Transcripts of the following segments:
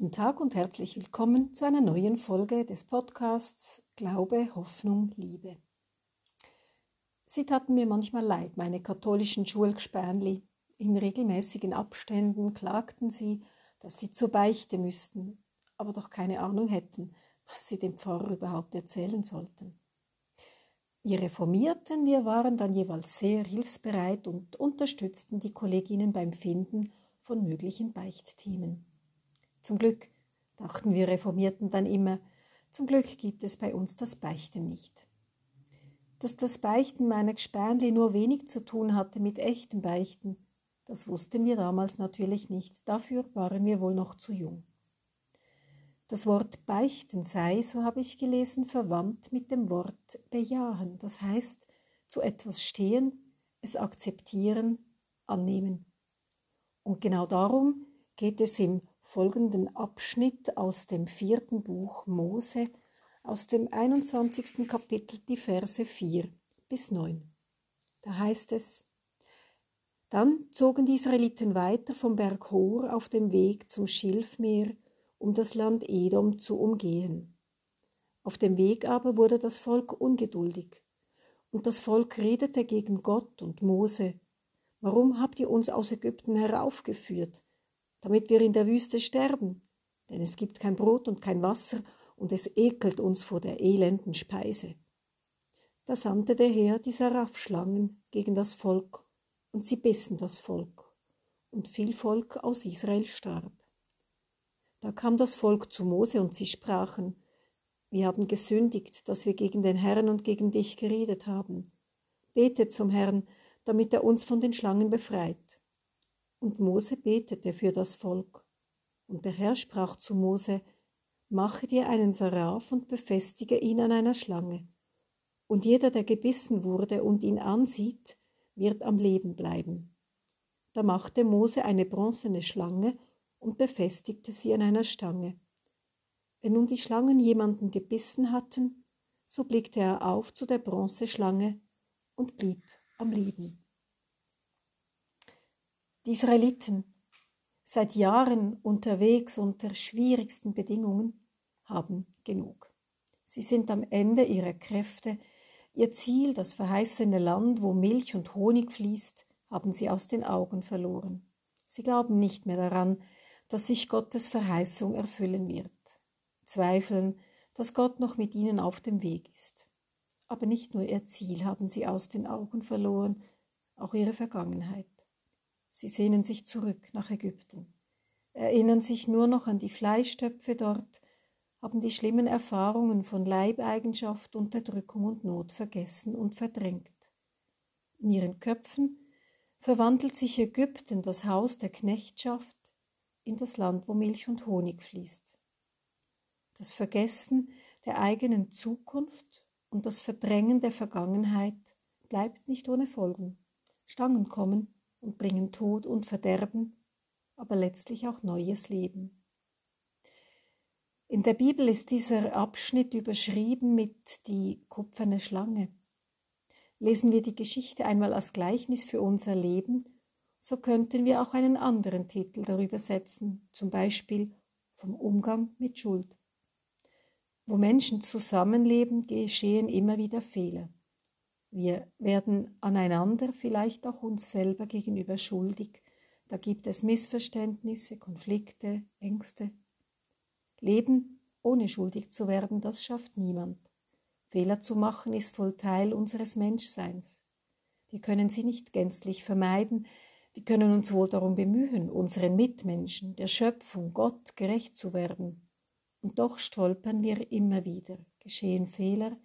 Guten Tag und herzlich willkommen zu einer neuen Folge des Podcasts Glaube, Hoffnung, Liebe. Sie taten mir manchmal leid, meine katholischen Schulgspernli. In regelmäßigen Abständen klagten sie, dass sie zur Beichte müssten, aber doch keine Ahnung hätten, was sie dem Pfarrer überhaupt erzählen sollten. Wir Reformierten, wir waren dann jeweils sehr hilfsbereit und unterstützten die Kolleginnen beim Finden von möglichen Beichtthemen. Zum Glück, dachten wir Reformierten dann immer, zum Glück gibt es bei uns das Beichten nicht. Dass das Beichten meiner Gspernli nur wenig zu tun hatte mit echtem Beichten, das wussten wir damals natürlich nicht, dafür waren wir wohl noch zu jung. Das Wort beichten sei, so habe ich gelesen, verwandt mit dem Wort bejahen, das heißt zu etwas stehen, es akzeptieren, annehmen. Und genau darum geht es im folgenden Abschnitt aus dem vierten Buch Mose, aus dem 21. Kapitel, die Verse 4 bis 9. Da heißt es, dann zogen die Israeliten weiter vom Berg Hor auf dem Weg zum Schilfmeer, um das Land Edom zu umgehen. Auf dem Weg aber wurde das Volk ungeduldig. Und das Volk redete gegen Gott und Mose. Warum habt ihr uns aus Ägypten heraufgeführt? Damit wir in der Wüste sterben, denn es gibt kein Brot und kein Wasser, und es ekelt uns vor der elenden Speise. Da sandte der Herr die Seraphschlangen gegen das Volk, und sie bissen das Volk, und viel Volk aus Israel starb. Da kam das Volk zu Mose, und sie sprachen, wir haben gesündigt, dass wir gegen den Herrn und gegen dich geredet haben. Betet zum Herrn, damit er uns von den Schlangen befreit. Und Mose betete für das Volk. Und der Herr sprach zu Mose, Mache dir einen Saraf und befestige ihn an einer Schlange. Und jeder, der gebissen wurde und ihn ansieht, wird am Leben bleiben. Da machte Mose eine bronzene Schlange und befestigte sie an einer Stange. Wenn nun die Schlangen jemanden gebissen hatten, so blickte er auf zu der Bronzeschlange und blieb am Leben. Die Israeliten, seit Jahren unterwegs unter schwierigsten Bedingungen, haben genug. Sie sind am Ende ihrer Kräfte. Ihr Ziel, das verheißene Land, wo Milch und Honig fließt, haben sie aus den Augen verloren. Sie glauben nicht mehr daran, dass sich Gottes Verheißung erfüllen wird. Zweifeln, dass Gott noch mit ihnen auf dem Weg ist. Aber nicht nur ihr Ziel haben sie aus den Augen verloren, auch ihre Vergangenheit. Sie sehnen sich zurück nach Ägypten, erinnern sich nur noch an die Fleischtöpfe dort, haben die schlimmen Erfahrungen von Leibeigenschaft, Unterdrückung und Not vergessen und verdrängt. In ihren Köpfen verwandelt sich Ägypten, das Haus der Knechtschaft, in das Land, wo Milch und Honig fließt. Das Vergessen der eigenen Zukunft und das Verdrängen der Vergangenheit bleibt nicht ohne Folgen. Stangen kommen, und bringen Tod und Verderben, aber letztlich auch neues Leben. In der Bibel ist dieser Abschnitt überschrieben mit die kupferne Schlange. Lesen wir die Geschichte einmal als Gleichnis für unser Leben, so könnten wir auch einen anderen Titel darüber setzen, zum Beispiel vom Umgang mit Schuld. Wo Menschen zusammenleben, geschehen immer wieder Fehler. Wir werden aneinander, vielleicht auch uns selber gegenüber schuldig. Da gibt es Missverständnisse, Konflikte, Ängste. Leben ohne schuldig zu werden, das schafft niemand. Fehler zu machen ist wohl Teil unseres Menschseins. Wir können sie nicht gänzlich vermeiden, wir können uns wohl darum bemühen, unseren Mitmenschen, der Schöpfung, Gott gerecht zu werden. Und doch stolpern wir immer wieder, geschehen Fehler,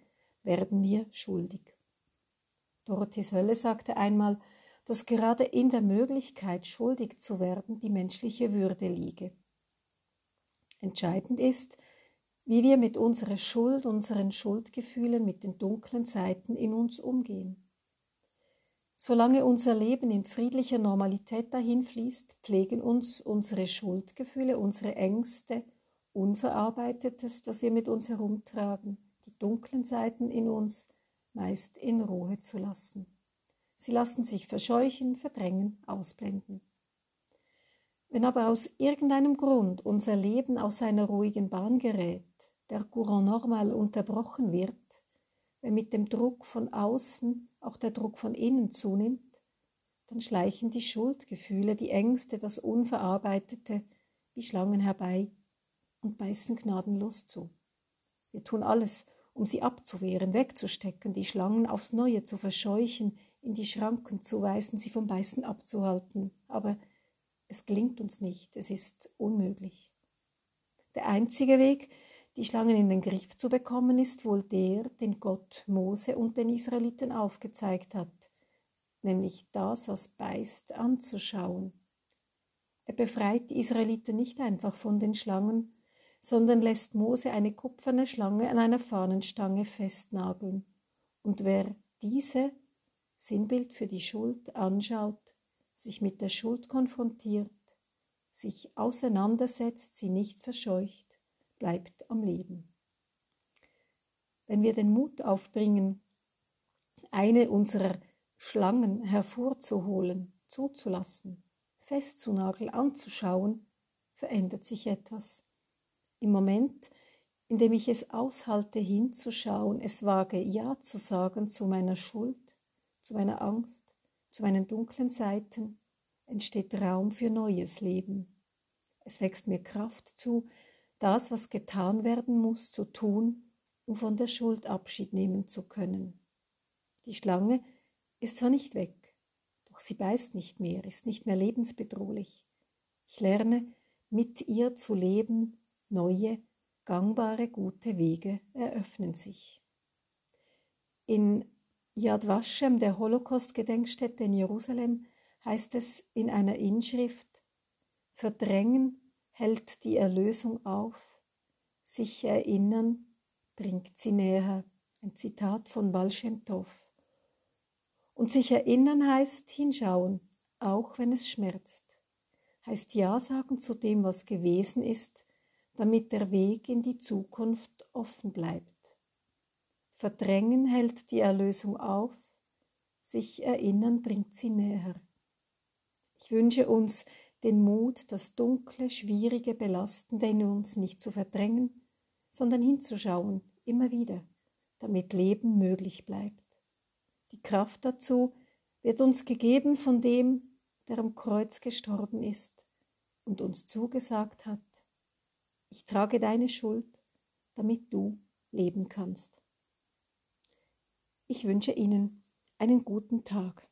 werden wir schuldig. Dorothee Sölle sagte einmal, dass gerade in der Möglichkeit, schuldig zu werden, die menschliche Würde liege. Entscheidend ist, wie wir mit unserer Schuld, unseren Schuldgefühlen, mit den dunklen Seiten in uns umgehen. Solange unser Leben in friedlicher Normalität dahin fließt, pflegen uns unsere Schuldgefühle, unsere Ängste, Unverarbeitetes, das wir mit uns herumtragen, die dunklen Seiten in uns, meist in Ruhe zu lassen. Sie lassen sich verscheuchen, verdrängen, ausblenden. Wenn aber aus irgendeinem Grund unser Leben aus seiner ruhigen Bahn gerät, der Courant normal unterbrochen wird, wenn mit dem Druck von außen auch der Druck von innen zunimmt, dann schleichen die Schuldgefühle, die Ängste, das Unverarbeitete wie Schlangen herbei und beißen gnadenlos zu. Wir tun alles, um sie abzuwehren, wegzustecken, die Schlangen aufs Neue zu verscheuchen, in die Schranken zu weisen, sie vom Beißen abzuhalten. Aber es gelingt uns nicht, es ist unmöglich. Der einzige Weg, die Schlangen in den Griff zu bekommen, ist wohl der, den Gott Mose und den Israeliten aufgezeigt hat, nämlich das, was beißt, anzuschauen. Er befreit die Israeliten nicht einfach von den Schlangen, sondern lässt Mose eine kupferne Schlange an einer Fahnenstange festnageln. Und wer diese, Sinnbild für die Schuld, anschaut, sich mit der Schuld konfrontiert, sich auseinandersetzt, sie nicht verscheucht, bleibt am Leben. Wenn wir den Mut aufbringen, eine unserer Schlangen hervorzuholen, zuzulassen, festzunageln, anzuschauen, verändert sich etwas. Im Moment, in dem ich es aushalte, hinzuschauen, es wage Ja zu sagen zu meiner Schuld, zu meiner Angst, zu meinen dunklen Seiten, entsteht Raum für neues Leben. Es wächst mir Kraft zu, das, was getan werden muss, zu tun, um von der Schuld Abschied nehmen zu können. Die Schlange ist zwar nicht weg, doch sie beißt nicht mehr, ist nicht mehr lebensbedrohlich. Ich lerne, mit ihr zu leben, neue, gangbare, gute Wege eröffnen sich. In Yad Vashem, der Holocaust-Gedenkstätte in Jerusalem, heißt es in einer Inschrift, Verdrängen hält die Erlösung auf, sich erinnern bringt sie näher. Ein Zitat von Baal Shem Tov. Und sich erinnern heißt hinschauen, auch wenn es schmerzt. Heißt Ja sagen zu dem, was gewesen ist, damit der Weg in die Zukunft offen bleibt. Verdrängen hält die Erlösung auf, sich erinnern bringt sie näher. Ich wünsche uns den Mut, das Dunkle, Schwierige, Belastende in uns nicht zu verdrängen, sondern hinzuschauen, immer wieder, damit Leben möglich bleibt. Die Kraft dazu wird uns gegeben von dem, der am Kreuz gestorben ist und uns zugesagt hat, ich trage deine Schuld, damit du leben kannst. Ich wünsche Ihnen einen guten Tag.